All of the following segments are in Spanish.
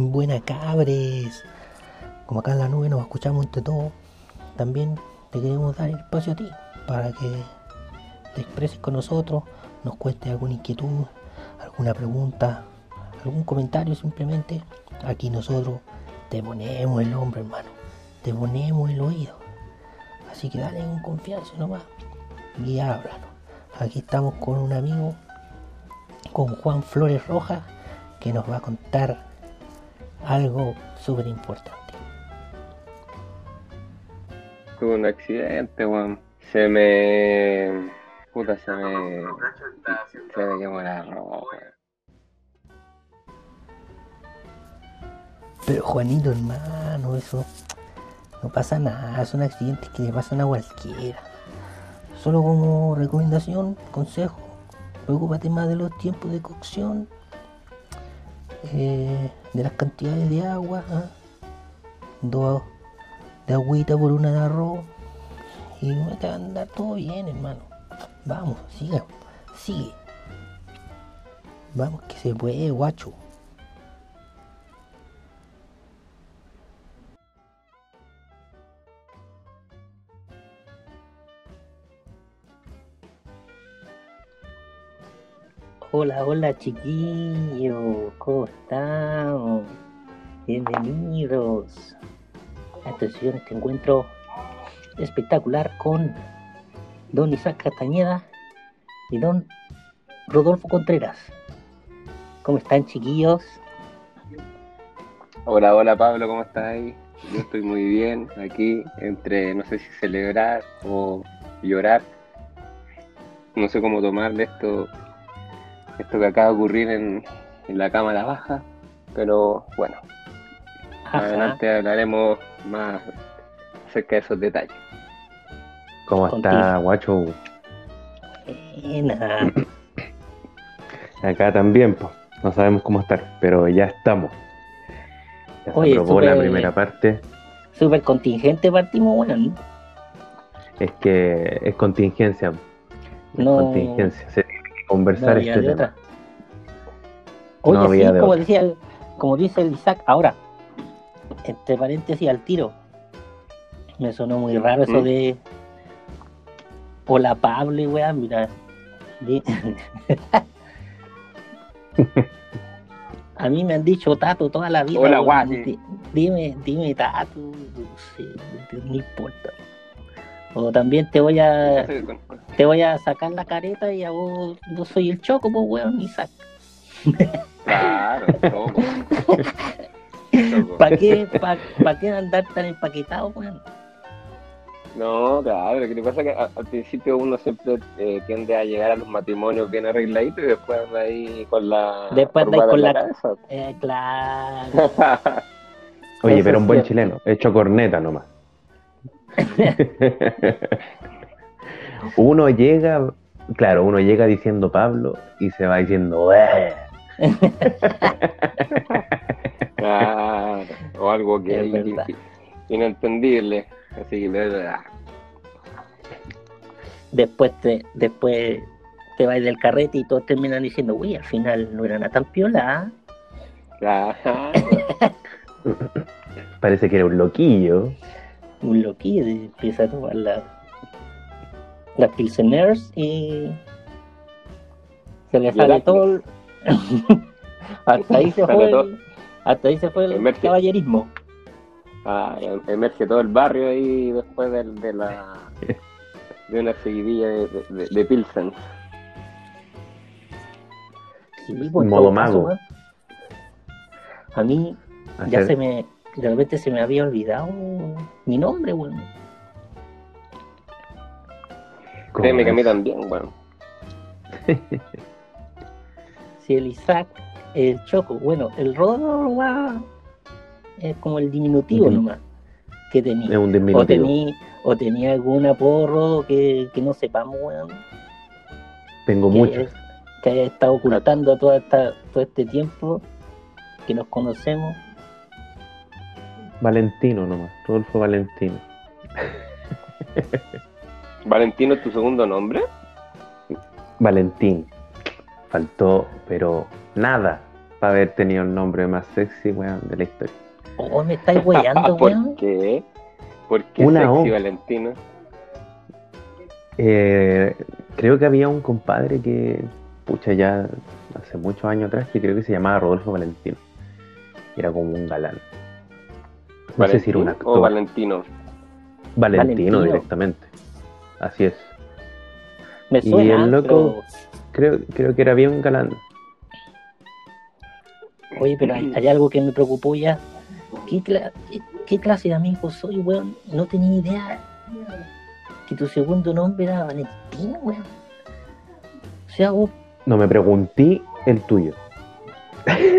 Buena cabres. Como acá en la nube nos escuchamos entre todos, también te queremos dar espacio a ti para que te expreses con nosotros, nos cuentes alguna inquietud, alguna pregunta, algún comentario simplemente. Aquí nosotros te ponemos el hombro, hermano. Te ponemos el oído. Así que dale con confianza nomás. Y háblanos. Aquí estamos con un amigo, con Juan Flores Rojas, que nos va a contar algo súper importante. Tuve un accidente, weón. Se me. Puta, se me. Se me quemó la ropa, Pero Juanito, hermano, eso no pasa nada. Son accidentes que le pasan a cualquiera. Solo como recomendación, consejo, preocúpate más de los tiempos de cocción, eh, de las cantidades de agua, ¿ah? dos de agüita por una de arroz y te va a andar todo bien, hermano. Vamos, siga, sigue. Vamos que se puede, guacho. Hola, hola chiquillos, ¿cómo están? Bienvenidos a esta este encuentro espectacular con don Isaac Castañeda y don Rodolfo Contreras. ¿Cómo están chiquillos? Hola, hola Pablo, ¿cómo estás ahí? Yo estoy muy bien aquí, entre no sé si celebrar o llorar. No sé cómo tomarle esto esto que acaba de ocurrir en, la Cámara Baja, pero bueno, adelante hablaremos más acerca de esos detalles. ¿Cómo está, guacho? Buena. Acá también, pues, no sabemos cómo estar, pero ya estamos. Ya se aprobó la primera parte. Súper contingente partimos, bueno. Es que es contingencia. no. contingencia conversar este tema. Oye, sí, como, decía como dice el Isaac, ahora, entre paréntesis al tiro, me sonó muy raro eso ¿Mm? de. Hola Pablo y weá, mira. A mí me han dicho Tato toda la vida. Hola, Dime, dime Tato. no importa. O también te voy a te voy a sacar la careta y a vos no soy el choco, pues weón, Isaac. Claro, choco. ¿Para qué, pa, qué andar tan empaquetado, weón? No, claro, lo que pasa es que al, principio uno siempre eh, tiende a llegar a los matrimonios bien arregladitos y después anda ahí con la. Después anda ahí con la. Cabeza. Eh, claro. Oye, pero un buen chileno, hecho corneta nomás. Uno llega, claro, uno llega diciendo Pablo y se va diciendo, o algo que es inentendible. Así después te, después te vas del carrete y todos terminan diciendo, uy, al final no era nada tan piola. ¿ah?". Parece que era un loquillo un loquillo y empieza a tomar la, las pilseners y se le sale todo hasta ahí se fue el, hasta ahí se fue el caballerismo. Ah, em, emerge todo el barrio ahí después de, de la de una seguidilla de, de, pilsen. Sí, pues, modo mago. a mí ya se me de repente se me había olvidado mi nombre, weón. Bueno. Créeme que a mí también, weón. si el Isaac, el Choco, bueno, el Rodo es como el diminutivo nomás que tenía. Es un diminutivo. O tenía, o tenía algún apodo que, que no sepamos, weón. Tengo mucho. que haya estado ocultando todo, esta, todo este tiempo que nos conocemos Valentino nomás, Rodolfo Valentino. ¿Valentino es tu segundo nombre? Valentín. Faltó, pero nada. para haber tenido el nombre más sexy, weón, de la historia. Oh, me estáis weyando, ¿Por weón. qué? ¿Por qué Una sexy O. Valentino? Eh, creo que había un compadre que, pucha, ya hace muchos años atrás, que creo que se llamaba Rodolfo Valentino. Era como un galán. No sé si era un ¿Valentín actor. o Valentino? Valentino, Valentino. directamente. Así es. Me Y el loco- pero- Creo, creo que era bien galán. Oye, pero hay, hay algo que me preocupó ya. ¿Qué, cla- qué- qué clase de amigo soy, weón? No tenía idea que tu segundo nombre era Valentino, weón. O sea, vos, No me pregunté el tuyo.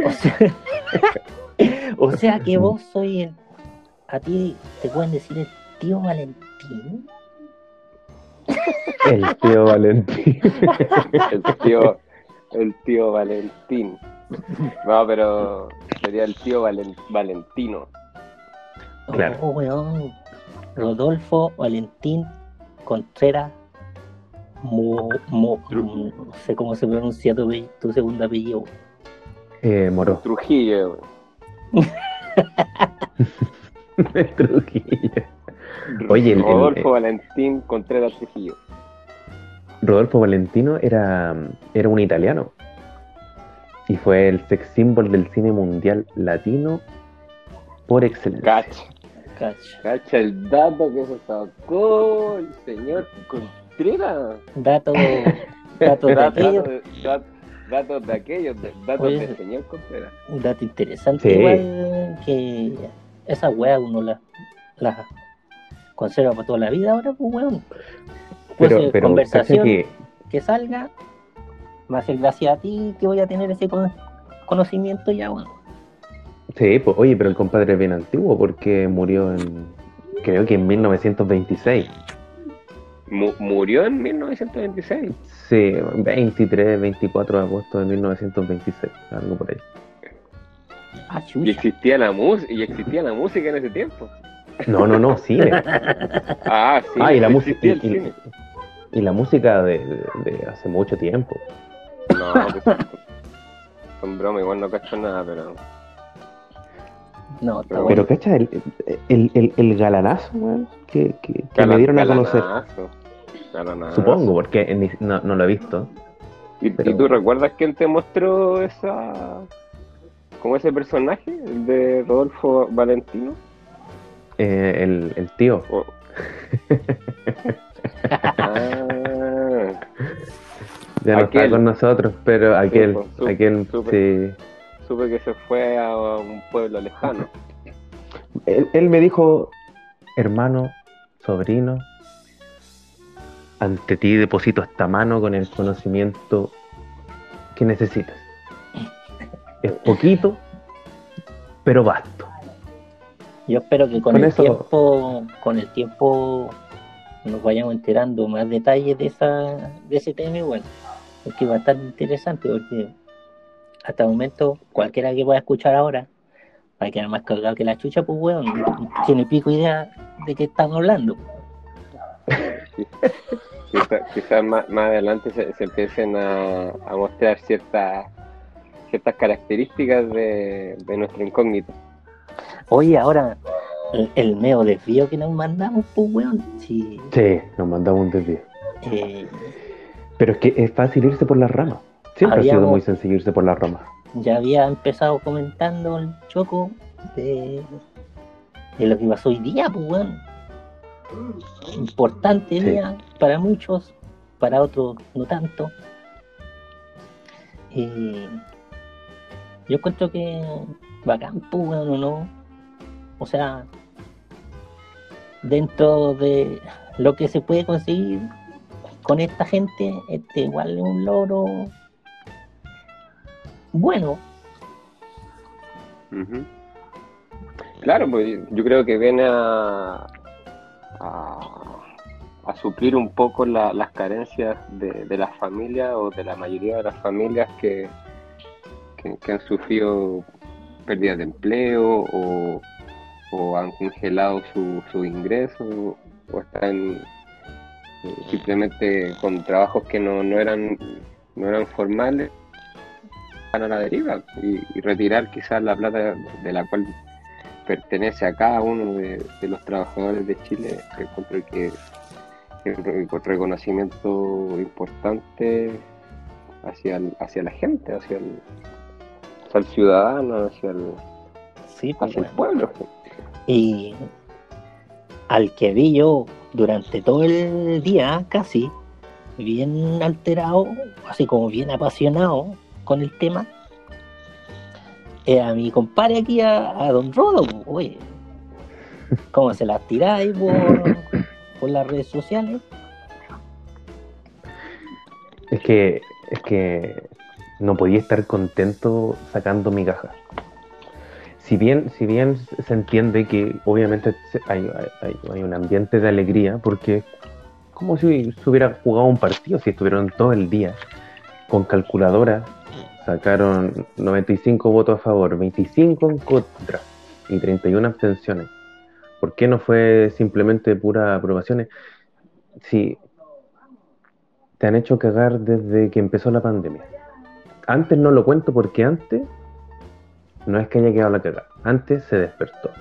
o sea, o sea que vos soy el... A ti te pueden decir el tío Valentín. El tío Valentín. El tío, el tío Valentín. No, pero sería el tío Valen- Valentino. Claro. Oh, weón. Rodolfo Valentín Contreras Mo, Mo- no sé cómo se pronuncia tu, tu segundo apellido. Eh, Moró. Trujillo. Trujillo. Oye, el- el- Rodolfo el- Valentín Contreras Trujillo. Rodolfo Valentino era, era un italiano. Y fue el sex symbol del cine mundial latino por excelencia. Cacha, Cacha. cacha el dato que se sacó el señor Contreras. Dato, dato de Datos aquello, de, dat- datos de aquellos, datos Oye. del señor Contreras. un dato interesante Sí. igual que esa weá uno la, la conserva para toda la vida ahora, pues weón. Pues, Pero, eh, pero conversación que que salga va a ser gracias a ti que voy a tener ese con- conocimiento ya, weón. Sí, pues, oye, pero el compadre es bien antiguo porque murió en, creo que en 1926. Mu- murió en 1926. Sí, 23, 24 de agosto de 1926, algo por ahí. Ah, Y existía la música, y existía la música en ese tiempo. No, no, no, cine. Ah, sí, ah, y la música existía el y, cine. y la música de, de- de hace mucho tiempo. No, pues, son broma, igual no cacho nada, pero. No, está Pero bueno. Pero cacha, el, el, el, el galanazo, weón, que, que, que me dieron a conocer. galanazo, galanazo. Supongo, porque no, no lo he visto. ¿Y, pero- y tú recuerdas quién te mostró esa. Como ese personaje, el de Rodolfo Valentino? Eh, el, el tío. Ah, Ya no Aquel. está con nosotros, pero aquel, pues, su- aquel, sí. supe que se fue a un pueblo lejano. Él, él me dijo, hermano, sobrino, ante ti deposito esta mano con el conocimiento que necesitas. Es poquito, pero vasto. Yo espero que con, Con el eso- tiempo, con el tiempo nos vayamos enterando más detalles de esa, de ese tema y bueno, porque va a estar interesante porque hasta el momento cualquiera que pueda escuchar ahora va a quedar más cargado que la chucha, pues weón, tiene pico idea de qué estamos hablando. Quizás quizá más, más adelante se, se empiecen a, a mostrar ciertas ciertas características de, de nuestro incógnito. Oye, ahora el, el meo desvío que nos mandamos, pues weón, si Sí, nos mandamos un desvío. eh, Pero es que es fácil irse por las ramas. Siempre ha sido Habíamos- muy sencillo irse por las ramas. ya había empezado comentando el choco de, de lo que pasó hoy día, pues weón. Importante Sí. día para muchos, para otros no tanto. Y yo encuentro que bacán, pues weón, ¿o no? O sea, dentro de lo que se puede conseguir con esta gente, este igual es un logro bueno. Claro, pues yo creo que viene a, a, suplir un poco la- las carencias de, de las familias o de la mayoría de las familias que, que, han sufrido pérdidas de empleo o, o han congelado su, su ingreso o están eh, simplemente con trabajos que no, no eran no eran formales a la deriva y, retirar quizás la plata de la cual pertenece a cada uno de, los trabajadores de Chile, que encuentro que es reconocimiento importante hacia, hacia la gente, hacia el, hacia el ciudadano, hacia el, Sí, pues, hacia el pueblo. Y al que vi yo durante todo el día, casi, bien alterado, así como bien apasionado con el tema, era mi compadre aquí a, a Don Rodo, pues, oye. ¿Cómo se las tiráis por, por las redes sociales? Es que, es que no podía estar contento sacando mi caja. Si bien, si bien se entiende que obviamente hay, hay- un ambiente de alegría, porque como si se hubiera jugado un partido, si estuvieron todo el día con calculadora, sacaron 95 votos a favor, 25 en contra y 31 abstenciones. ¿Por qué no fue simplemente pura aprobaciones? Si te han hecho cagar desde que empezó la pandemia. Antes no lo cuento porque antes no es que haya quedado la cagada. Antes se despertó.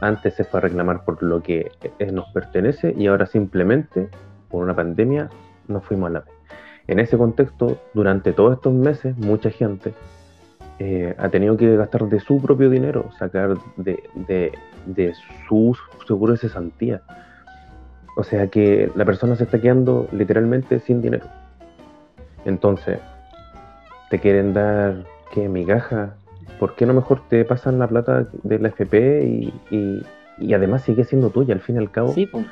Antes se fue a reclamar por lo que eh, nos pertenece y ahora simplemente por una pandemia nos fuimos a la vez. En ese contexto, durante todos estos meses, mucha gente eh, ha tenido que gastar de su propio dinero, sacar de, de, de su seguro de cesantía. O sea que la persona se está quedando literalmente sin dinero. Entonces, te quieren dar que migaja. ¿Por qué no mejor te pasan la plata de la FP y, y- y además sigue siendo tuya? Al fin y al cabo, Sí, pues.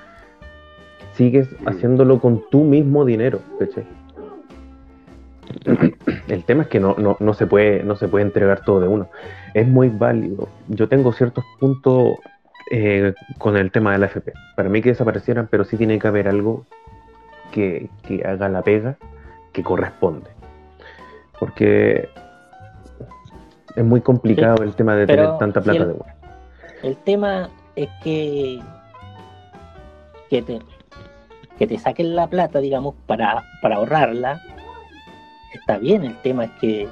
sigues haciéndolo con tu mismo dinero. ¿cachai? El tema es que no, no, no se puede, no se puede entregar todo de uno. Es muy válido. Yo tengo ciertos puntos eh, con el tema de la FP. Para mí que desaparecieran, pero sí tiene que haber algo que, que haga la pega que corresponde. Porque es muy complicado el tema de tener tanta plata el- de uno. El tema es que que te, que te saquen la plata, digamos, para, para ahorrarla, está bien. El tema es que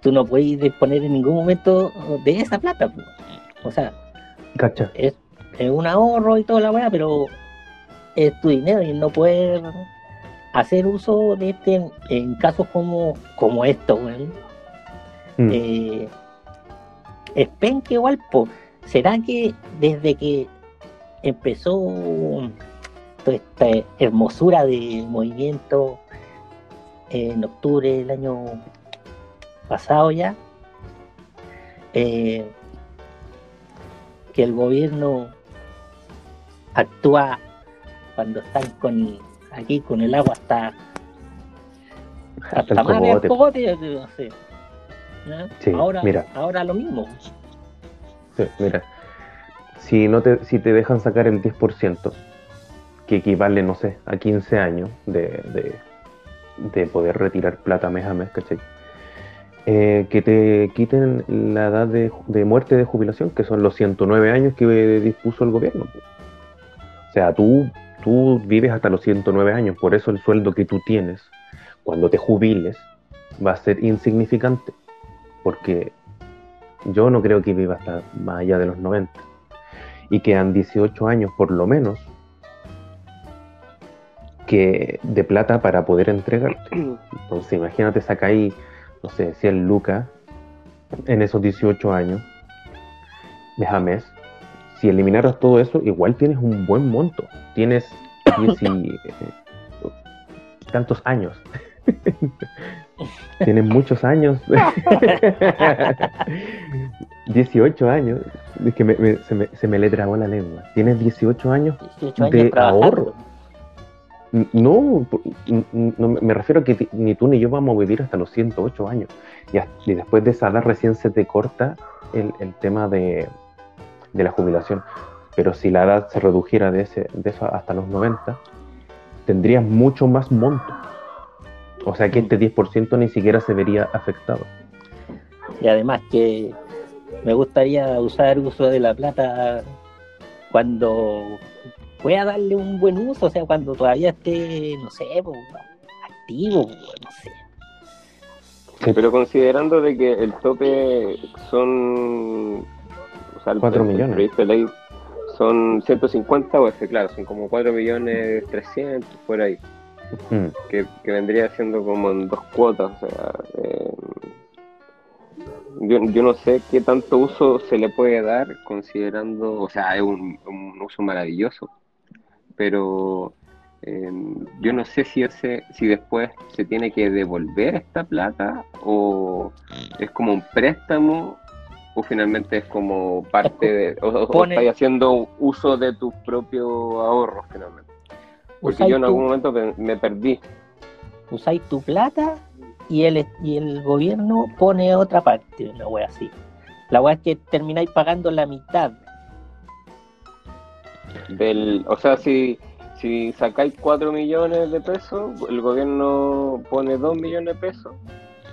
tú no puedes disponer en ningún momento de esa plata. O sea, Cacha. es, es un ahorro y toda la weá, pero es tu dinero y no puedes hacer uso de este en, casos como, como estos, weón. Mm. Eh, es penque igual. ¿Será que desde que empezó toda esta hermosura de movimiento en octubre del año pasado ya, eh, que el gobierno actúa cuando están con aquí con el agua hasta Hasta el más cogote. cogote, no sé. Sí, ahora, mira. ahora lo mismo. Sí, mira, si, no te, si te dejan sacar el 10%, que equivale, no sé, a 15 años de, de, de poder retirar plata mes a mes, ¿cachai? Eh, que te quiten la edad de, de muerte de jubilación, que son los 109 años que dispuso el gobierno. O sea, tú, tú vives hasta los 109 años, por eso el sueldo que tú tienes cuando te jubiles va a ser insignificante, porque yo no creo que viva hasta más allá de los 90. Y quedan 18 años por lo menos que de plata para poder entregarte. Entonces imagínate sacáis, no sé, 100 lucas en esos 18 años, mes a mes. Si eliminaras todo eso, igual tienes un buen monto. Tienes 10 y, eh, tantos años. Tienes muchos años. 18 años. Es que me- me- se, me, se me le trabó la lengua. Tienes 18 años 18 años De trabajando. ahorro. No, no, me refiero a que ni tú ni yo vamos a vivir hasta los 108 años. Y, después de esa edad recién se te corta el, el tema de, de la jubilación. Pero si la edad se redujera de, ese, de eso hasta los 90, tendrías mucho más monto. O sea que este 10% ni siquiera se vería afectado. Y además que me gustaría usar uso de la plata cuando pueda darle un buen uso, o sea, cuando todavía esté, no sé, activo, no sé. Sí. Pero considerando de que el tope son... O sea, el- 4 el- el millones. proyecto de ley son 150 UF, claro, son como 4 millones 300 por ahí. Mm. que, que vendría siendo como en dos cuotas. O sea, eh, yo, yo no sé qué tanto uso se le puede dar considerando, o sea, es un, un uso maravilloso, pero eh, yo no sé si ese, si después se tiene que devolver esta plata o es como un préstamo finalmente es como parte de, o, o- o Pone- estás haciendo uso de tus propios ahorros finalmente. Porque yo en tu- algún momento me, me perdí. usáis tu plata y el, y el gobierno pone otra parte, una wea así. La wea es que termináis pagando la mitad. Del, o sea, si, si sacáis 4 millones de pesos, el gobierno pone 2 millones de pesos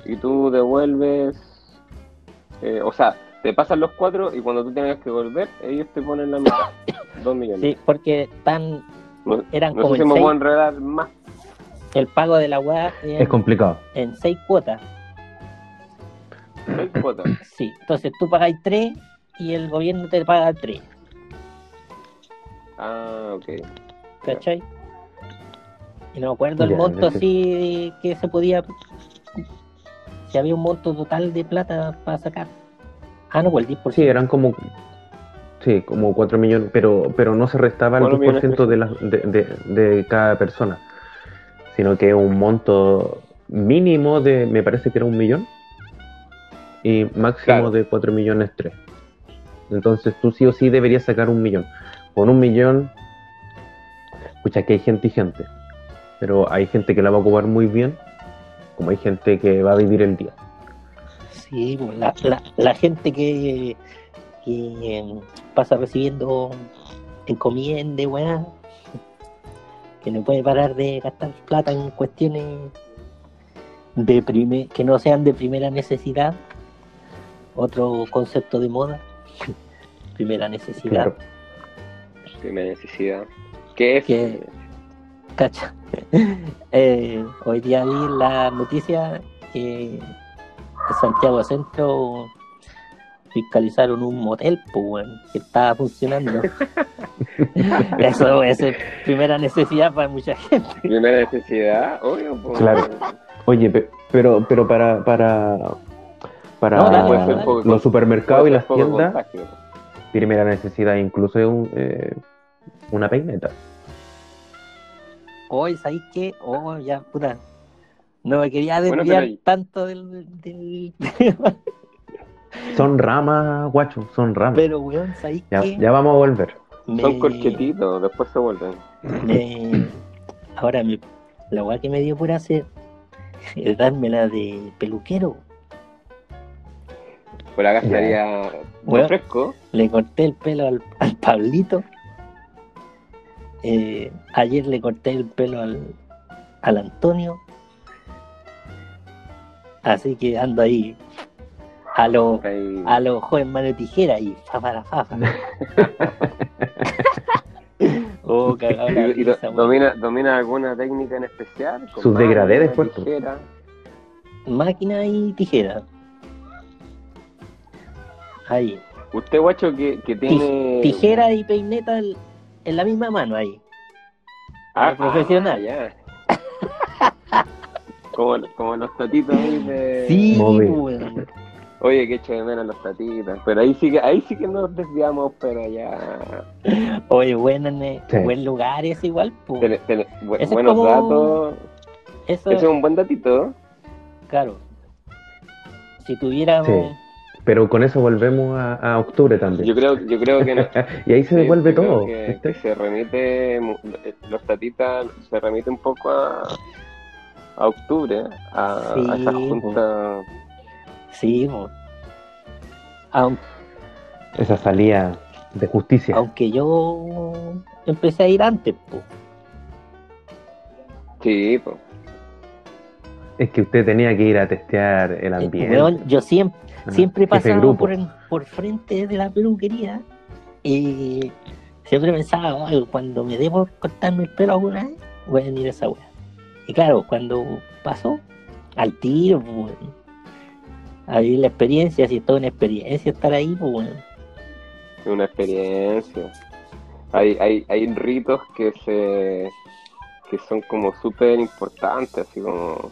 y tú devuelves, eh, o sea, te pasan los 4 y cuando tú tengas que volver, ellos te ponen la mitad, 2 millones. Sí, porque están No, eran no como sé si me seis- puedo enredar más. el pago de la wea Es en, complicado. en seis cuotas. seis cuotas. Sí, entonces tú pagáis tres y el gobierno te paga tres, Ah, ok. ¿cachai? Y no me acuerdo el Ya, monto así que se podía. Si había un monto total de plata para sacar. Ah, no, el 10%. Sí, eran como. Sí, como 4 millones, pero, pero no se restaba el Cuatro millones 10% de, la- de, de, de cada persona, sino que un monto mínimo de, me parece que era un millón, y máximo Claro. de 4 millones 3. Entonces tú sí o sí deberías sacar un millón. Con un millón, escucha que hay gente y gente, pero hay gente que la va a ocupar muy bien, como hay gente que va a vivir el día. Sí, pues, la, la, la gente que, que em, pasa recibiendo encomiendas, weá, que no puede parar de gastar plata en cuestiones de prime- que no sean de primera necesidad. Otro concepto de moda, primera necesidad. Claro. Primera necesidad. ¿Qué es? Que- Cacha. Eh, hoy día vi la noticia que Santiago Centro fiscalizaron un motel, pues, que estaba funcionando. Eso, es primera necesidad para mucha gente. Primera necesidad, obvio. pues. Claro. Oye, pe- pero, pero para, para, para No, dale, los supermercados y las tiendas, contagio. primera necesidad incluso es un, eh, una peineta. Hoy, ¿sabéis qué? Oh, ya, puta. No me quería Bueno, desviar tanto del, del... Son ramas, guacho, son ramas. Pero, weón, ¿sabéis Ya, qué? ya vamos a volver. Son corchetitos, después se vuelven. me- Ahora, me... la weá que me dio por hacer es dármela de peluquero. Por acá estaría Bueno. fresco. Le corté el pelo al, al Pablito. Eh, ayer le corté el pelo al, al Antonio. Así que ando ahí a lo, ahí. a lo joven mano de tijera y fa para fafa. oh, cagado la Y- y do- risa, weón. domina, ¿Domina alguna técnica en especial? Sus mano, degradés después, tijera. Máquina y tijera. Ahí. Usted, guacho, que, que tiene... Tijera y peineta en en la misma mano ahí. Ah, profesional. ah, ya. Como, como los tatitos ahí de... Sí, weón. Oye, que echo de menos los tatitos. Pero ahí sí que, ahí sí que nos desviamos, pero ya... Oye, buen, eh, Sí. buen lugar es igual, pues. Tele- tele- bu- Ese es buenos como- datos. Eso, Ese es un buen datito. claro. Si tuviéramos... Sí. Pero con eso volvemos a, a octubre también. Yo creo, yo creo que... no- y ahí se Sí, devuelve yo creo todo. Que, ¿viste? que se remite, mu- los tatitas se remite un poco a, a octubre, a, Sí, a esa po. junta. Sí, pues. Aun- Esa salida de justicia. aunque yo empecé a ir antes, pues. Sí, pues. Es que usted tenía que ir a testear el ambiente. Yo siempre, Ah, siempre jefe de pasaba grupo. por, por frente de la peluquería y siempre pensaba, "Ay, cuando me dé por cortarme el pelo alguna vez, voy a venir a esa weá. Y claro, cuando pasó, al tiro, pues, weón. Ahí la experiencia, si es toda una experiencia estar ahí, pues bueno. Es una experiencia. Hay, hay, hay ritos que se que son como súper importantes, así como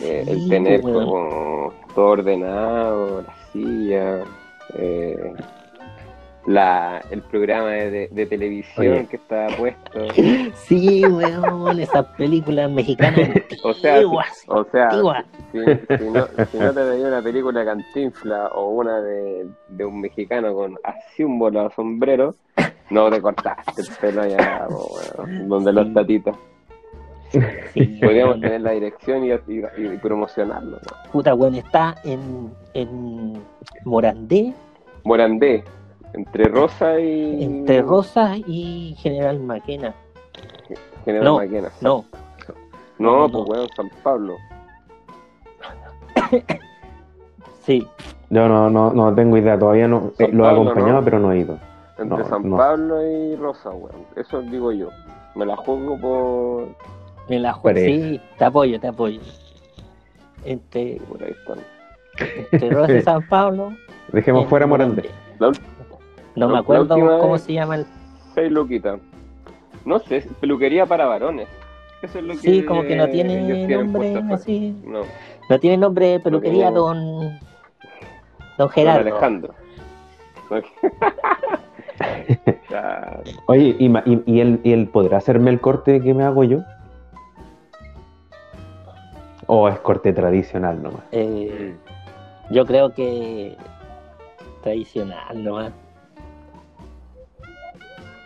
eh, el tener como todo ordenado, la silla, eh, la, el programa de, televisión Oye. que está puesto. Sí, weón, esas películas mexicanas O sea, antiguas, O sea, antiguas. si, si no, si no te veía una película de Cantinfla o una de, de un mexicano con así un volado sombrero, no te cortaste el pelo allá, weón, donde los tatitas. Sí, Podríamos tener la dirección y, y- y promocionarlo. ¿no? Puta, weón, está en, en Morandé, Morandé, entre Rosa y. entre Rosa y General Maquena. General No, Maquena. No, No, no, pues no. weón, San Pablo. sí, Yo no, no, no tengo idea, todavía no. eh, lo he acompañado, ¿no? pero no he ido. Entre No, San no. Pablo y Rosa, weón. Eso digo yo. Me la juego por. en la ju- Parece. sí, te apoyo, te apoyo. Entre, Por ahí están. entre Rosa y San Pablo. Dejemos fuera Morandé. La No La- me acuerdo cómo se llama el. Seis luquitas. No sé, peluquería para varones. Eso es lo que Sí, como que no tiene nombre así. No, No tiene nombre de peluquería, No. don. Don don Gerardo. Alejandro. Claro. Oye, ¿y, ma- y, y él, ¿y él podrá hacerme el corte que me hago yo? ¿O es corte tradicional nomás? Eh, yo creo que. Tradicional nomás.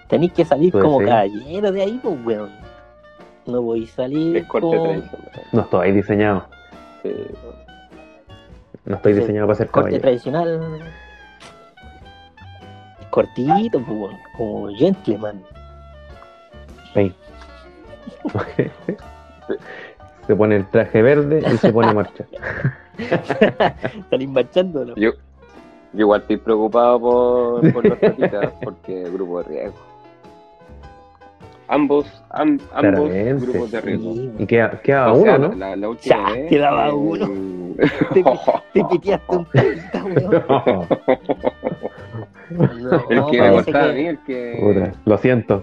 Tenéis que salir Puede como ser. caballero de ahí, pues, weón. No voy a salir. Es corte con tradicional. No estoy diseñado. Sí. No estoy Sí, diseñado para ser corte caballero. tradicional. Cortito, pues, weón, como gentleman. Ey. se pone el traje verde y se pone a marchar. Salir marchando, ¿no? Yo, yo igual estoy preocupado por, por los tatitas, porque grupo de riesgo. Ambos, am- ambos grupos de riesgo. Sí, Y queda, queda O uno, sea, ¿no? La, la última Ya, vez. quedaba eh, uno. Te, te piteaste un tatita, weón. No, el que me cortaba a mí, el que. Puta, lo siento.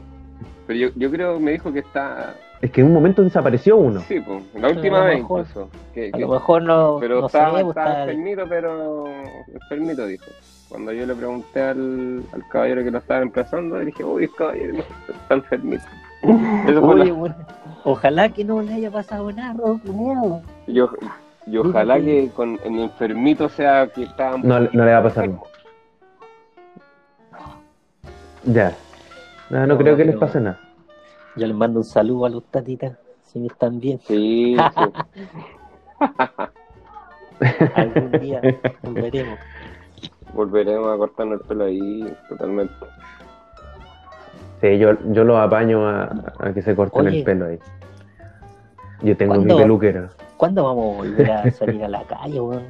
Pero yo, yo creo, me dijo que está. Es que en un momento desapareció uno. Sí, pues, la última a lo vez mejor- incluso. Que, A que- lo mejor no, pero no estaba, sé, pues, estaba está- enfermito, pero. Enfermito dijo. Cuando yo le pregunté al, al caballero que lo estaba reemplazando, le dije, uy, caballero, no, está enfermito. Eso fue Oye, la- bueno, ojalá que no le haya pasado nada, culiao. Yo, y ojalá que con el enfermito sea que estaba. No, le- no le va a pasar nada. Ya. No, no No, creo que les pase nada. Yo les mando un saludo a los tatitas, si me están bien. Sí, sí. Algún día volveremos. Volveremos a cortarnos el pelo ahí totalmente. Sí, yo, yo los apaño a, a que se corten Oye. el pelo ahí. Yo tengo mi peluquera. ¿Cuándo vamos a volver a salir a la calle, weón?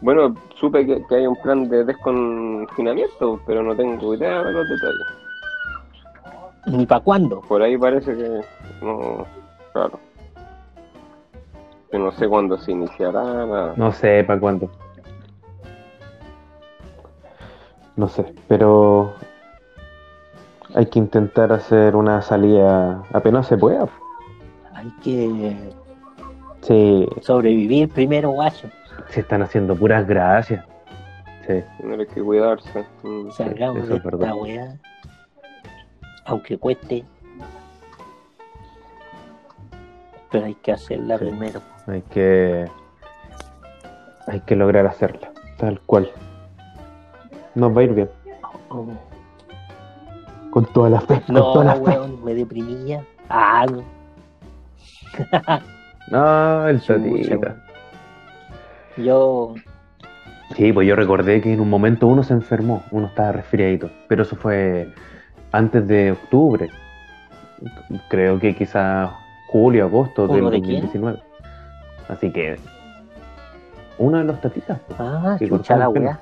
Bueno, supe que, que hay un plan de desconfinamiento, pero no tengo idea de los detalles. ¿Ni para cuándo? Por ahí parece que no, claro. Que no sé cuándo se iniciará, nada. No sé para cuándo. No sé, pero hay que intentar hacer una salida apenas se pueda. Hay que Sí, sobrevivir primero, guacho. se están haciendo puras gracias. Sí, Tener que cuidarse. Salgamos eso de es verdad. esta weá. Aunque cueste. Pero hay que hacerla Sí. primero. hay que hay que lograr hacerla, tal cual. Nos va a ir bien. Oh. Con toda la fe. Con No, toda la fe. weón, me deprimía. Ah, no. Ah, el tatita. Yo, Sí, pues yo recordé que en un momento uno se enfermó, uno estaba resfriadito, pero eso fue antes de octubre. Creo que quizás julio, agosto del ¿Uno de quién? 2019. Así que uno de los tatitas. pues. ah, Sí, chucha la weá.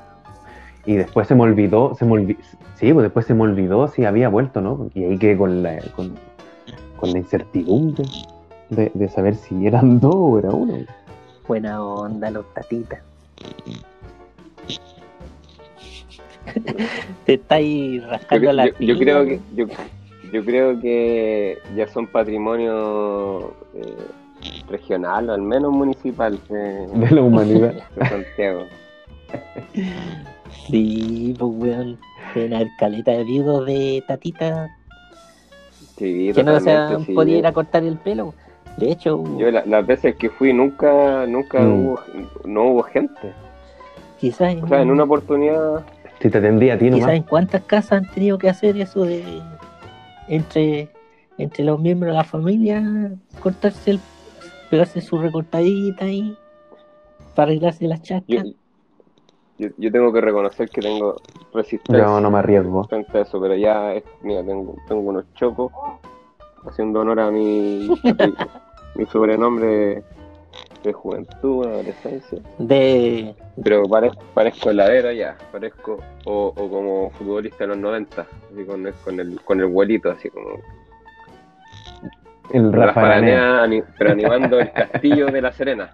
Y después se me olvidó, se me olvi- sí, pues después se me olvidó si había vuelto, ¿no? Y ahí quedé con la, con, con la incertidumbre de, de saber si eran dos o era uno. Buena onda, los tatitas. Te estáis Yo, rascando la yo- yo creo que yo, yo creo que ya son patrimonio eh, regional, o al menos municipal de, De la humanidad. de Santiago. Sí, pues weón. En la caleta de viudos de tatita Sí, que no se han sí. podido ir a cortar el pelo. De hecho, Yo la- las veces que fui nunca nunca Mm. hubo no hubo gente. quizás en, O sea, en una oportunidad Si te atendía a ti quizás nomás. en cuántas casas han tenido que hacer eso de entre entre los miembros de la familia cortarse el pegarse su recortadita ahí para arreglarse las yo, chascas. Yo, yo tengo que reconocer que tengo resistencia Yo no me arriesgo. frente a eso, pero ya es, mira, tengo, tengo unos chocos haciendo honor a mi, a mi, mi sobrenombre de, de juventud, adolescencia. De Pero parezco, parezco heladero ya, parezco, o, o como futbolista de los 90, así con, el- con el con el vuelito, así como El Rafa ani- pero animando el castillo de la Serena.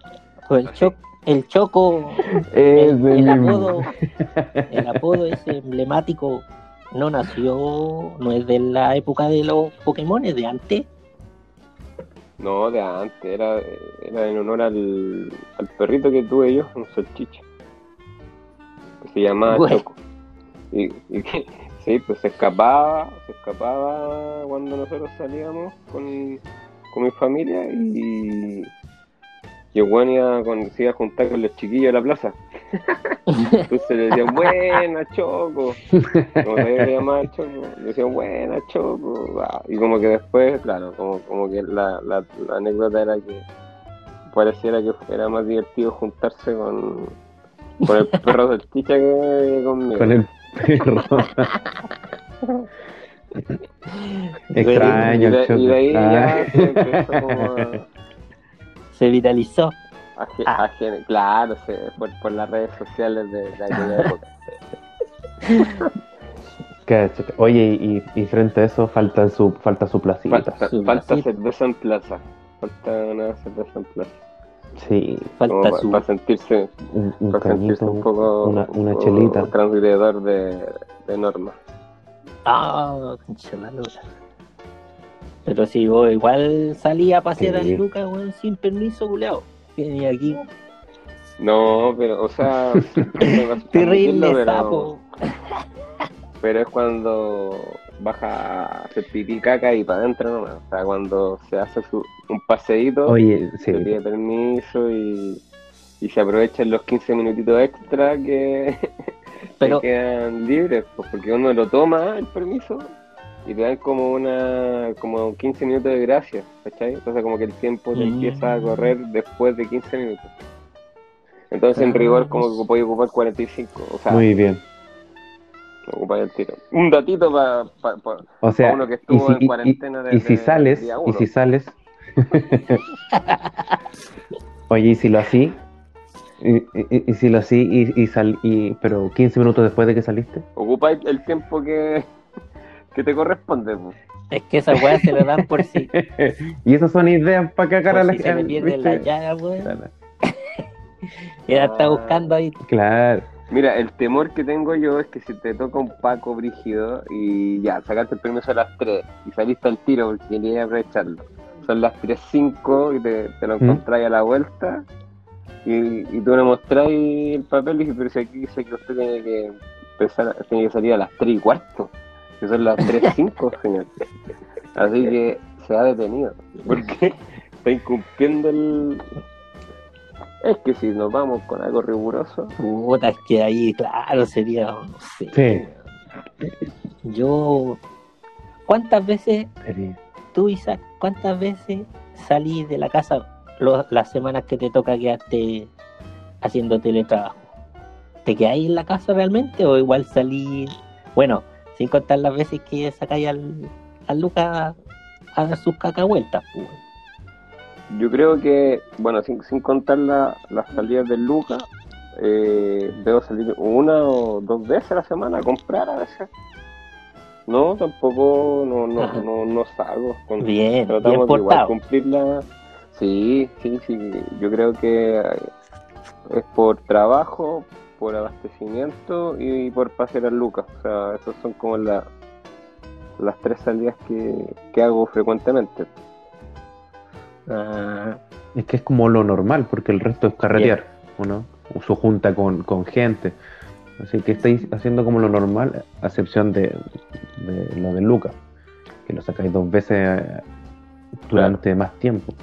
pues el choc el choco el, apodo el apodo ese emblemático no nació no es de la época de los Pokémon es de antes No, de antes, era, era en honor al, al perrito que tuve yo, un salchicha, que se llamaba. Choco. Y, y que, sí, pues se escapaba, se escapaba cuando nosotros salíamos con, con mi familia y, y el weón iba con, se iba a juntar con los chiquillos de la plaza. Entonces le decían, buena Choco. Como que llamaba Choco, le decían, buena Choco. Ah, Y como que después, claro, como, como que la, la, la anécdota era que pareciera que era más divertido juntarse con, con el perro salchicha que conmigo. Con el perro. Extraño y, de, y de ahí Ah. ya se empezó como a, se viralizó Ah. claro, se- por, por las redes sociales de, de aquella época. Oye, y, y frente a eso falta su, falta su placita. Falta, Su falta cerveza en plaza. Falta una cerveza en plaza. Sí, falta su para sentirse, un, un para sentirse un poco, una, un una chelita. transgredidor de, de normas. ah lora. Pero si vos igual salí a pasear Sí. a Lucas weón, sin permiso culeado venía aquí No, pero, o sea, terrible pero, sapo pero es cuando baja a hacer pipí caca y para adentro nomás. O sea, cuando se hace su, un paseíto, Oye, sí, se pide permiso y, y se aprovechan los 15 minutitos extra que, pero que quedan libres, pues, porque uno lo toma el permiso y te dan como una como 15 minutos de gracia, ¿cachai? Entonces como que el tiempo te Mm. empieza a correr después de 15 minutos. Entonces en Ah. rigor como que puedes ocupar 45, o sea, muy bien. ocupar el tiro. Un datito para O sea, uno que y estuvo si, en y- cuarentena y- y si sales, día y si sales, oye, y si lo así, y, y- y si lo así, y, y sal, y, pero 15 minutos después de que saliste, Ocupa el tiempo que, que te corresponde. pues. es que esa weá se lo dan por si, y esas son ideas para cagar por a la si se me pierde ¿viste? la llaga weón Claro. está buscando ahí Claro. Mira, el temor que tengo yo es que si te toca un Paco brígido y ya, sacaste el permiso a las 3 y saliste al tiro porque querías aprovecharlo. Son las 3.05 y te, te lo ¿Mm? encontráis a la vuelta y, y tú le mostráis el papel y dices, pero si aquí dice que usted tiene que empezar, tiene que salir a las 3 y cuarto, que son las 3.05, señor. Así que se ha detenido, porque está incumpliendo el... Es que si nos vamos con algo riguroso, Puta, es que ahí, claro, sería, no sé. Sí. Yo, ¿cuántas veces, Sería. tú Isaac, cuántas veces salí de la casa lo- las semanas que te toca quedarte haciendo teletrabajo? ¿Te quedáis en la casa realmente o igual salí, bueno, sin contar las veces que sacáis al, al Lucas a dar sus cacahueltas? Pues. Yo creo que, bueno, sin, sin contar la- las salidas de Lucas, eh, debo salir una o dos veces a la semana a comprar a veces. No, tampoco, no, no, Ajá. no, no salgo. Con- Bien, bien tratamos de igual cumplir la... Sí, sí, sí. Yo creo que es por trabajo, por abastecimiento y por pasear a Lucas. O sea, esas son como la, las tres salidas que, que hago frecuentemente. Ah, Es que es como lo normal, porque el resto es carretear, ¿o no? O su junta con, con gente. Así que estáis haciendo como lo normal, a excepción de, de lo de Lucas, que lo sacáis dos veces eh, durante más tiempo.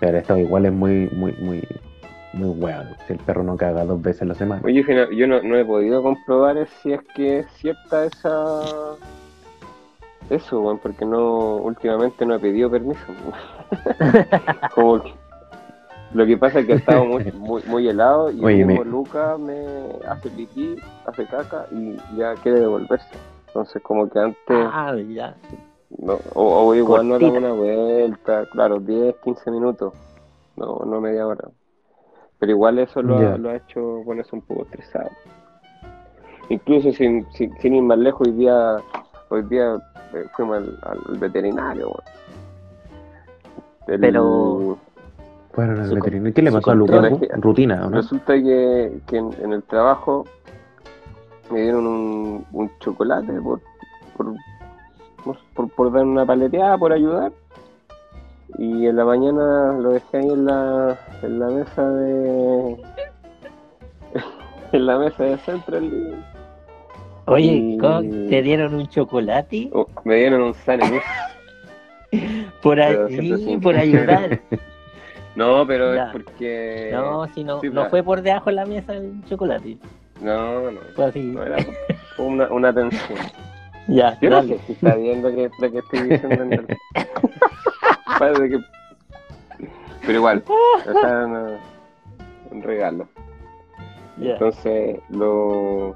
Pero esto igual es muy, muy, muy, muy weón. Si el perro no caga dos veces a la semana. Oye, yo no, no he podido comprobar si es que es cierta esa... Eso, weón, porque no últimamente no he pedido permiso. Como que- Lo que pasa es que ha estado muy, muy, muy helado y Oye, mismo me- Luca me hace pipí, hace caca y ya quiere devolverse. Entonces como que antes, ah, ya. no, o, o igual no damos una vuelta, claro, 10, 15 minutos, no, no media hora. Pero igual eso lo, ha, lo ha hecho ponerse un poco estresado. Incluso sin, sin, sin ir más lejos, hoy día, hoy día eh, fuimos al, al veterinario. Pero- Fueron al veterinario. ¿Qué le pasó a Lucas? es que- Rutina. Resulta que, que en, en el trabajo me dieron un, un chocolate por, por, por, por- por dar una paleteada, por ayudar. Y en la mañana lo dejé ahí en la, en la mesa de. en la mesa de Central. y- Oye, Y- ¿cómo ¿te dieron un chocolate? oh, me dieron un sándwich. Por ahí, 105. por ayudar. No, pero Ya. es porque. No, si no, sí, no fue por debajo de la mesa el chocolate. No, no. Fue así. no era una, una atención. Ya, Yo no dale. sé si está bien lo que, lo que estoy diciendo en el... Parece que... Pero igual, o sea, no- un regalo. Entonces, lo...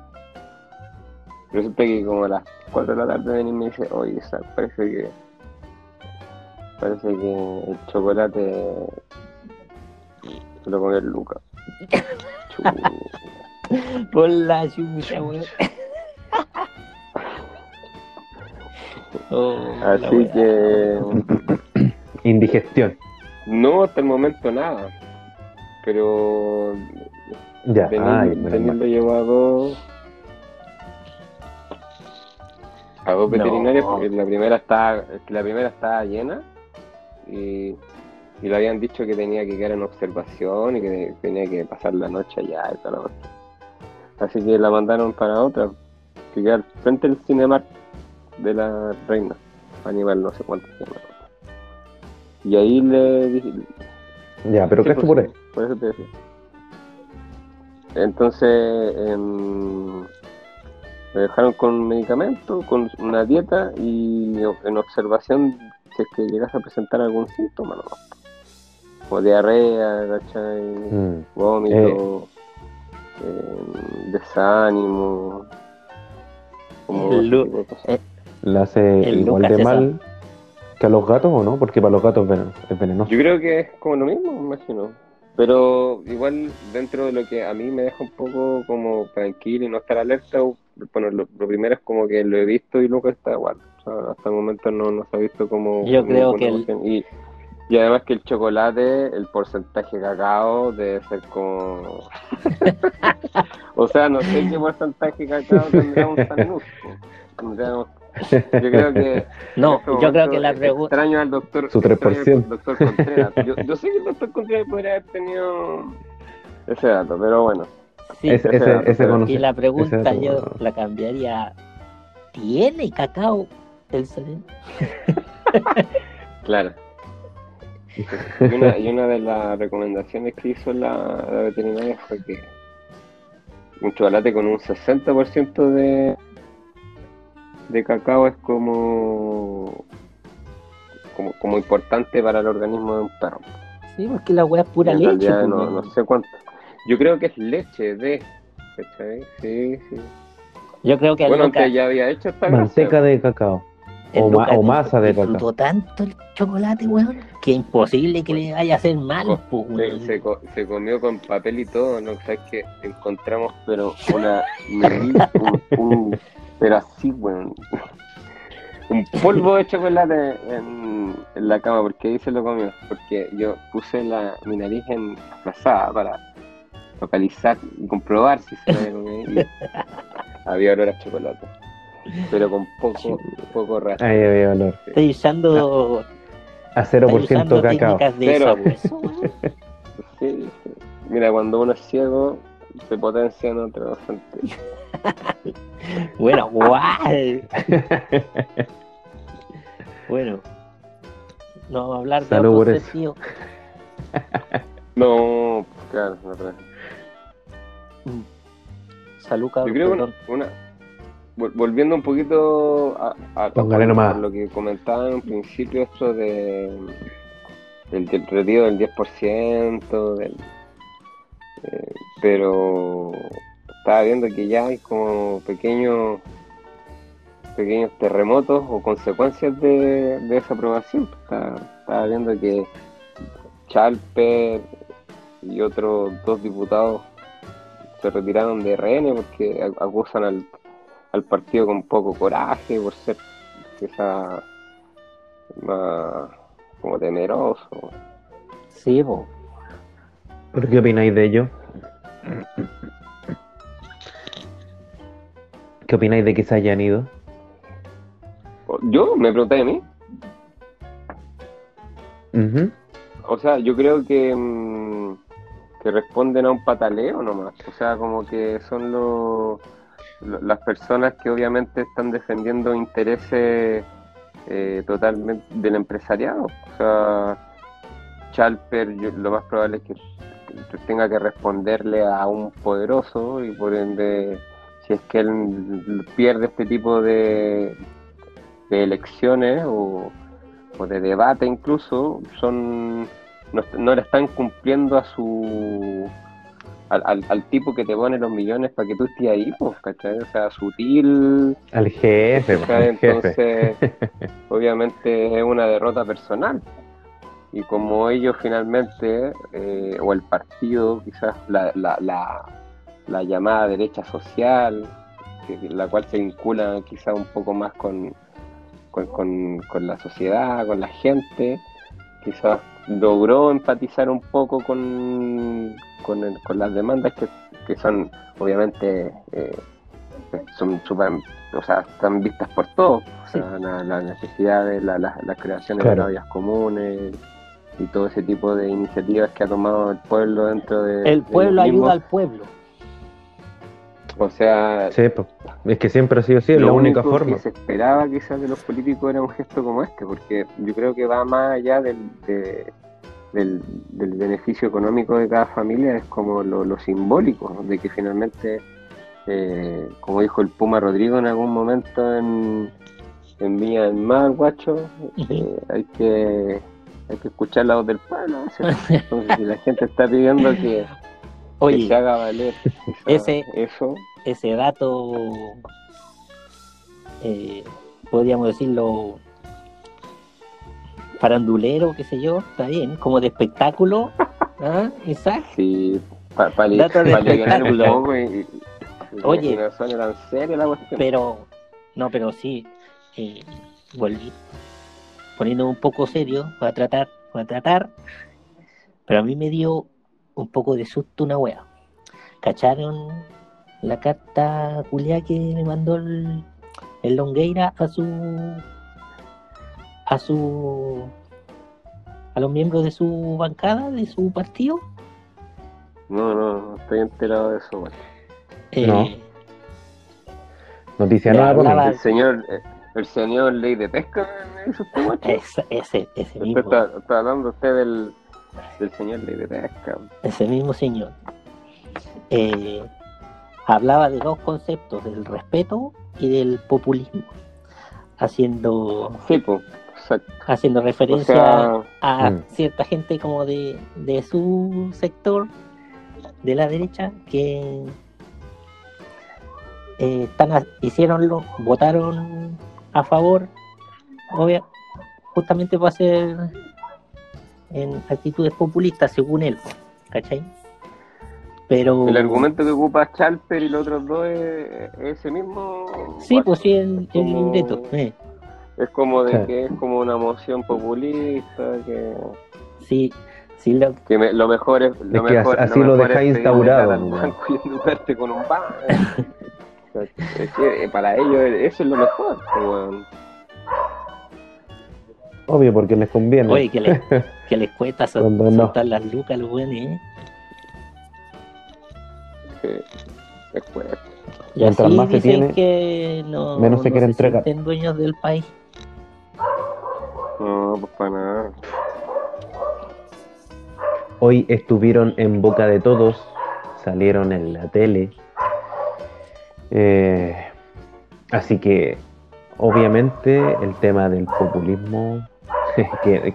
Resulta que como a las 4 de la tarde ven y me dice, oye, parece que... Parece que el chocolate se lo comió el Luca. Por la chucha, weón. Oh, Así que... Indigestión. No, hasta el momento nada. Pero Ya, lo llevó a dos a dos No. veterinarios porque la primera estaba la primera estaba llena y, y le habían dicho que tenía que quedar en observación y que tenía que pasar la noche allá y toda la así que la mandaron para otra que queda al frente del Cinemark de la reina animal no sé cuánto se llama y ahí le dije Ya, pero Sí, ¿qué es pues, por ahí? Por eso te decía. Entonces, em, me dejaron con medicamento, con una dieta y en observación si es que llegas a presentar algún síntoma, ¿no? Como diarrea, ¿cachai? Mm. Vómito, em, desánimo, como El tipo de cosas. eh, ¿Le hace El igual Lucas de esa. mal que a los gatos o no? Porque para los gatos es venen- es venenoso. Yo creo que es como lo mismo, me imagino. Pero igual dentro de lo que a mí me deja un poco como tranquilo y no estar alerta, bueno, lo, lo primero es como que lo he visto y Lucas está igual. O sea, hasta el momento no, no se ha visto como... Yo como creo que el-. Y, y además que el chocolate, el porcentaje de cacao debe ser como... o sea, no sé qué porcentaje de cacao tendrá un sanus. Tendrá- Yo creo que... No, este yo creo que la pregunta. Extraño al doctor. Su 3%. extraño al doctor Contreras. Yo, yo sé que el doctor Contreras podría haber tenido ese dato, pero bueno. Sí, ese, ese ese, dato, ese pero- conoce- y la pregunta ese dato- yo la cambiaría. ¿Tiene cacao el sereno? Claro. Y una, y una de las recomendaciones que hizo la, la veterinaria fue que un chocolate con un 60% de, de cacao es como, como como importante para el organismo de un perro. Sí, porque la weá es pura en leche. realidad pues, no, no sé cuánto. Yo creo que es leche de. ¿cachai? Sí, sí. Yo creo que Bueno, Lucas- antes ya había hecho esta Manteca gracia. de cacao. o ma- o masa de disfrutó tanto el chocolate, weón, que imposible que le vaya a hacer mal, Co- pues, Se, se co- se comió con papel y todo, ¿no? Sabes que encontramos, pero una. meli- un, un- pero así, weón. un polvo de chocolate en, en la cama, porque ahí se lo comió. Porque yo puse la, mi nariz en frazada para localizar y comprobar si se lo había comido. Había olor a chocolate. Pero con poco, poco rastro. Ahí había olor. Estoy usando, A estoy 0% usando cacao. técnicas de Cero. weón. Sí, sí. Mira, cuando uno es ciego, se potencia en otro sentido. Bueno, guay. Bueno, no vamos a hablar de Salud por eso. sentidos. No, claro, no, pero- Salud, cabrón. Yo creo que una, vol- volviendo un poquito a, lo que comentaba en un principio, esto de del, del retiro del 10%, del, eh, pero estaba viendo que ya hay como pequeños pequeños terremotos o consecuencias de, de esa aprobación. Estaba, estaba viendo que Chalper y otros dos diputados se retiraron de RN porque acusan al, al partido con poco coraje por ser quizá más como temeroso. Sí, po. ¿Pero qué opináis de ello? ¿Qué opináis de que se hayan ido? Yo me pregunté a mí. Ujú. O sea, yo creo que, mm, que responden a un pataleo nomás. O sea, como que son los, lo- las personas que obviamente están defendiendo intereses eh, totalmente del empresariado. O sea, Chalper yo- lo más probable es que tenga que responderle a un poderoso y por ende, si es que él pierde este tipo de, de elecciones o, o de debate incluso, son no, no le están cumpliendo a su al, al, al tipo que te pone los millones para que tú estés ahí, pues, ¿cachai? O sea, sutil, Al jefe, ¿cachai? al jefe. entonces obviamente es una derrota personal. Y como ellos finalmente, eh, o el partido, quizás la, la, la, la llamada derecha social, que, la cual se vincula quizás un poco más con, con, con, con la sociedad, con la gente, quizás logró empatizar un poco con, con, el- con las demandas que, que son obviamente eh, son super, o sea, están vistas por todos, o sea, la, la necesidad de la, la, las creaciones Claro. de áreas comunes y todo ese tipo de iniciativas que ha tomado el pueblo dentro de El pueblo ayuda al pueblo. O sea Sí, es que siempre ha sido así, es la lo única único forma. que se esperaba quizás de los políticos era un gesto como este, porque yo creo que va más allá del, de- del, del beneficio económico de cada familia, es como lo, lo simbólico, de que finalmente, eh, como dijo el Puma Rodrigo en algún momento en, en Villa del Mar, guacho, eh, hay que hay que escuchar la voz del pueblo. Entonces, si la gente está pidiendo que, que se Oye, haga valer esa- ese- eso, ese dato, eh, podríamos decirlo, farandulero, qué sé yo, está bien, como de espectáculo, ¿ah? Isaac? Sí, para pa, aliviar un poco y, y- y Oye. no tan seria la cuestión. Pero, no, pero sí, eh, volví poniendo un poco serio, voy a tratar, voy a tratar, pero a mí me dio un poco de susto una wea. ¿Cacharon la carta culiá que me mandó el, el Longueira a su a su a los miembros de su bancada, de su partido? No, no, no estoy enterado de eso. bueno. Eh, No. Noticia Le nueva por mí. hablaba- El señor, eh, el señor Ley de Pesca me hizo ese, ese, ese mismo. está, está hablando usted del, del señor Ley de Pesca. ese mismo señor, eh, hablaba de dos conceptos, del respeto y del populismo, haciendo, Sí, pues, haciendo O referencia sea, a Mm. cierta gente como de, de su sector, de la derecha, que eh, están a- hicieronlo, votaron a favor, obvia- justamente para hacer en actitudes populistas, según él, ¿cachai? Pero... el argumento que ocupa Chalper y los otros dos es, es ese mismo. Sí, guacho. pues sí, el, el Como- libreto. eh. Es como de Sí. que es como una moción populista, que, Sí, sí, lo, que me- lo mejor es lo Es que mejor, así lo mejor dejáis instaurado, y endeudarte con un banco. O sea, es que eh, para ellos eso es lo mejor, pues, weón. Obvio, porque les conviene. oye, que les, que les cuesta sol- soltar las lucas a los buenos, ¿eh? Que es fuerte. Y Mientras así más se tiene, que no, menos se no quiere entregar. sienten dueños del país. No, pues para nada. Hoy estuvieron en boca de todos, salieron en la tele. Eh, así que, obviamente, el tema del populismo, que, que-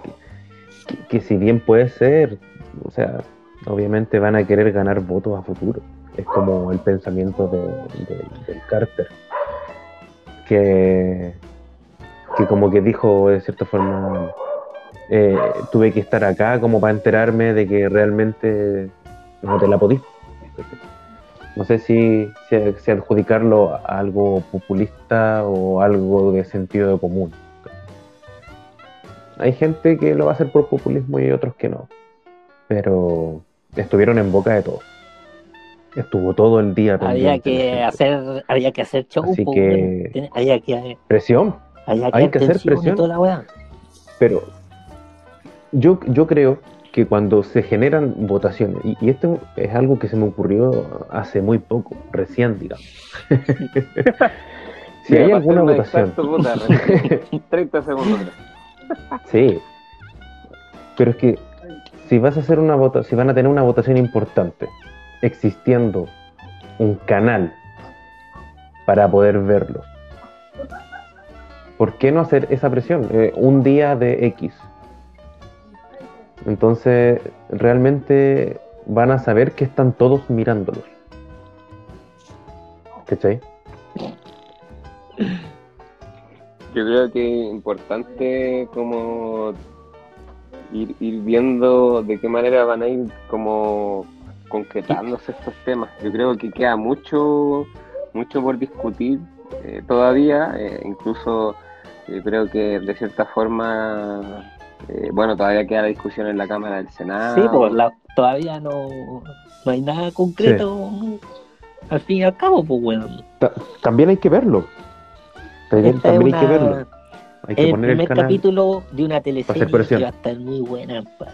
que si bien puede ser, o sea, obviamente van a querer ganar votos a futuro. Es como el pensamiento de- de- del Carter, que, que como que dijo de cierta forma, eh, tuve que estar acá como para enterarme de que realmente no te la podís. No sé si, si, si adjudicarlo a algo populista o algo de sentido común. Hay gente que lo va a hacer por populismo y otros que no. Pero estuvieron en boca de todos. Estuvo todo el día Había que hacer, había que hacer show, Así po, que- había que, presión. había que, Hay que hacer presión. toda la weá. Pero yo, yo creo que cuando se generan votaciones, y, y esto es algo que se me ocurrió hace muy poco, recién, digamos. si hay alguna votación, puta, recién 30 segundos sí. Pero es que si vas a hacer una vota, si van a tener una votación importante, existiendo un canal para poder verlo, ¿por qué no hacer esa presión? Eh, un día de X. Entonces, realmente van a saber que están todos mirándolos. ¿Cachai? Yo creo que es importante como ir viendo de qué manera van a ir como concretándose estos temas. Yo creo que queda mucho, mucho por discutir eh, todavía, eh, incluso yo creo que de cierta forma, eh, bueno, todavía queda la discusión en la Cámara del Senado. Sí, pues la- todavía no, no hay nada concreto al fin y al cabo, pues weón. Ta- también hay que verlo. También, Esta hay que verlo. Hay que el poner el primer canal. capítulo de una teleserie que va a estar muy buena, pa.